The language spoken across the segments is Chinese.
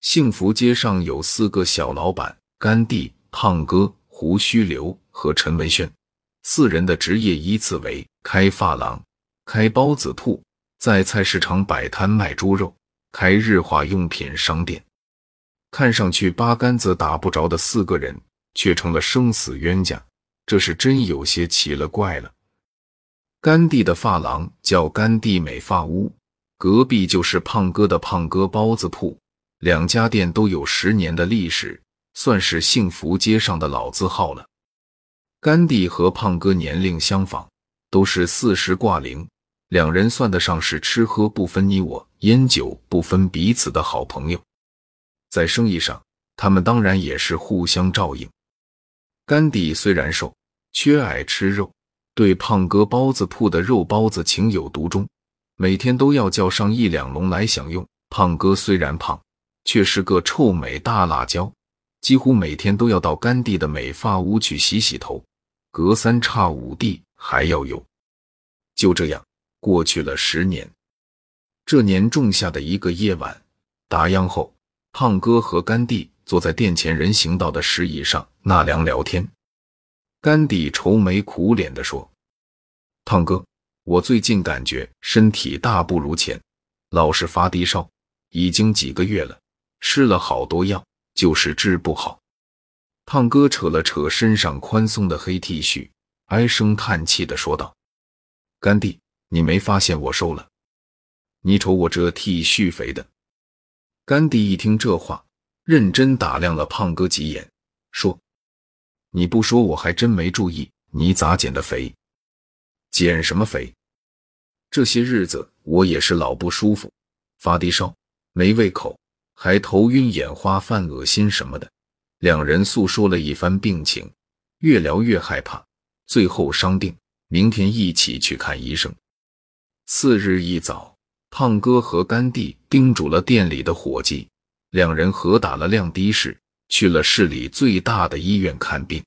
幸福街上有四个小老板：甘地、胖哥、胡须刘和陈文轩。四人的职业依次为开发廊、开包子铺，在菜市场摆摊卖猪肉，开日化用品商店。看上去八竿子打不着的四个人，却成了生死冤家，这是真有些奇了怪了。甘地的发廊叫甘地美发屋，隔壁就是胖哥的胖哥包子铺，两家店都有十年的历史，算是幸福街上的老字号了。甘地和胖哥年龄相仿，都是四十挂零，两人算得上是吃喝不分你我，烟酒不分彼此的好朋友。在生意上，他们当然也是互相照应。甘地虽然瘦，却爱吃肉，对胖哥包子铺的肉包子情有独钟，每天都要叫上一两笼来享用。胖哥虽然胖，却是个臭美大辣椒，几乎每天都要到甘地的美发屋去洗洗头。隔三差五地还要有，就这样过去了十年。这年仲夏的一个夜晚，打烊后，胖哥和甘地坐在店前人行道的石椅上纳凉聊天。甘地愁眉苦脸地说：“胖哥，我最近感觉身体大不如前，老是发低烧，已经几个月了，吃了好多药，就是治不好。”胖哥扯了扯身上宽松的黑 T 恤，唉声叹气的说道：“甘地，你没发现我瘦了？你瞅我这 T 恤肥的。”甘地一听这话，认真打量了胖哥几眼，说：“你不说我还真没注意，你咋减的肥？减什么肥？这些日子我也是老不舒服，发低烧，没胃口，还头晕眼花、犯恶心什么的。”两人诉说了一番病情，越聊越害怕，最后商定明天一起去看医生。次日一早，胖哥和甘地叮嘱了店里的伙计，两人合打了辆的士，去了市里最大的医院看病。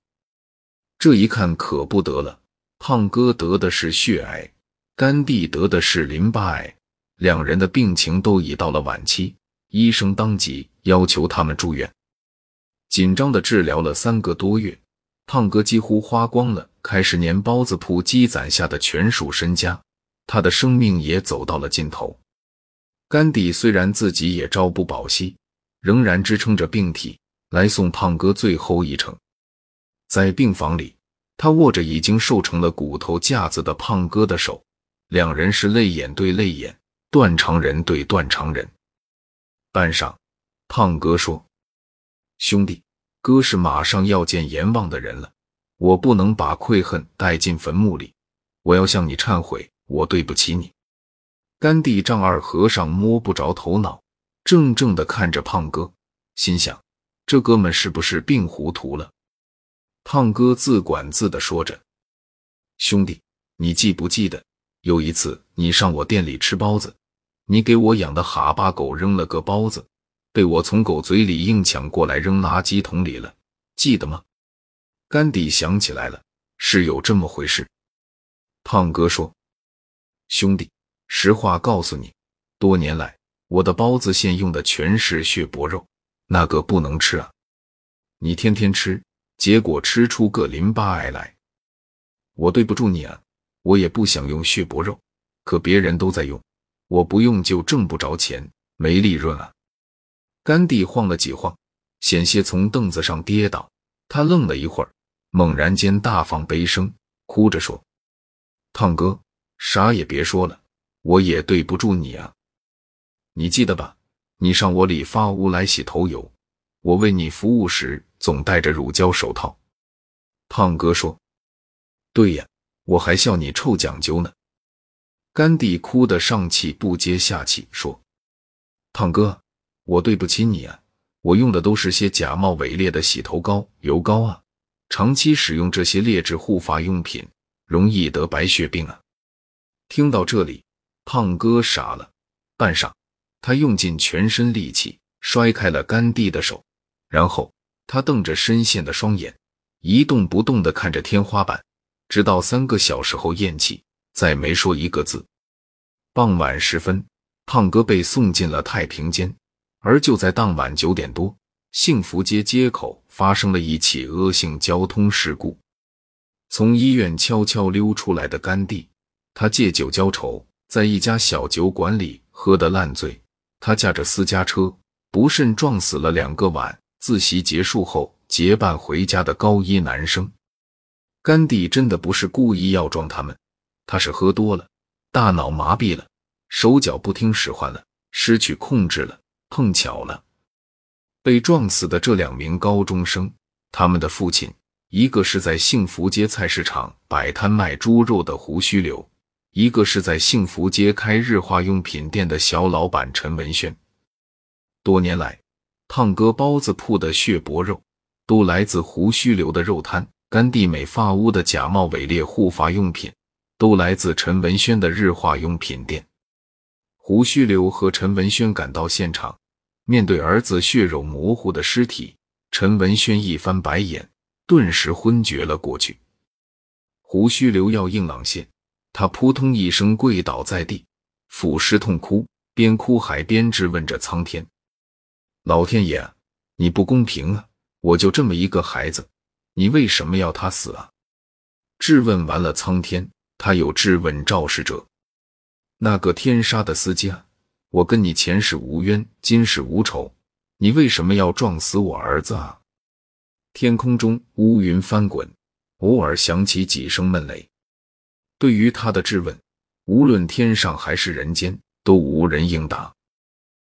这一看可不得了，胖哥得的是血癌，甘地得的是淋巴癌，两人的病情都已到了晚期，医生当即要求他们住院。紧张的治疗了三个多月，胖哥几乎花光了开始年包子铺积攒下的全数身家，他的生命也走到了尽头。甘地虽然自己也朝不保夕，仍然支撑着病体来送胖哥最后一程。在病房里，他握着已经瘦成了骨头架子的胖哥的手，两人是泪眼对泪眼，断肠人对断肠人。半晌，胖哥说。兄弟，哥是马上要见阎王的人了，我不能把愧恨带进坟墓里，我要向你忏悔，我对不起你。甘地丈二和尚摸不着头脑，怔怔的看着胖哥，心想这哥们是不是病糊涂了？胖哥自管自的说着：“兄弟，你记不记得有一次你上我店里吃包子，你给我养的哈巴狗扔了个包子。”被我从狗嘴里硬抢过来扔垃圾桶里了，记得吗？甘地想起来了，是有这么回事。胖哥说：“兄弟，实话告诉你，多年来我的包子馅用的全是血脖肉，那个不能吃啊。你天天吃，结果吃出个淋巴癌来。我对不住你啊，我也不想用血脖肉，可别人都在用，我不用就挣不着钱，没利润啊。”甘地晃了几晃，险些从凳子上跌倒。他愣了一会儿，猛然间大放悲声，哭着说：“胖哥，啥也别说了，我也对不住你啊。你记得吧？你上我理发屋来洗头油，我为你服务时总戴着乳胶手套。”胖哥说：“对呀，我还笑你臭讲究呢。”甘地哭得上气不接下气，说：“胖哥。”我对不起你啊！我用的都是些假冒伪劣的洗头膏、油膏啊！长期使用这些劣质护发用品，容易得白血病啊！听到这里，胖哥傻了。半晌，他用尽全身力气摔开了甘地的手，然后他瞪着深陷的双眼，一动不动地看着天花板，直到三个小时后咽气，再没说一个字。傍晚时分，胖哥被送进了太平间。而就在当晚九点多，幸福街街口发生了一起恶性交通事故。从医院悄悄溜出来的甘地，他借酒浇愁，在一家小酒馆里喝得烂醉。他驾着私家车，不慎撞死了两个晚自习结束后结伴回家的高一男生。甘地真的不是故意要撞他们，他是喝多了，大脑麻痹了，手脚不听使唤了，失去控制了。碰巧了，被撞死的这两名高中生，他们的父亲。一个是在幸福街菜市场摆摊卖猪肉的胡须刘，一个是在幸福街开日化用品店的小老板陈文轩。多年来，胖哥包子铺的血脖肉都来自胡须流的肉摊，甘地美发屋的假冒伪劣护发用品都来自陈文轩的日化用品店。胡须刘和陈文轩赶到现场，面对儿子血肉模糊的尸体，陈文轩一翻白眼。顿时昏厥了过去。胡须刘要硬朗些，他扑通一声跪倒在地，俯尸痛哭，边哭还边质问着苍天：“老天爷，你不公平啊！我就这么一个孩子，你为什么要他死啊？”质问完了苍天，他有质问肇事者：“那个天杀的司机啊，我跟你前世无冤，今世无仇，你为什么要撞死我儿子啊？”天空中乌云翻滚，偶尔响起几声闷雷。对于他的质问，无论天上还是人间，都无人应答。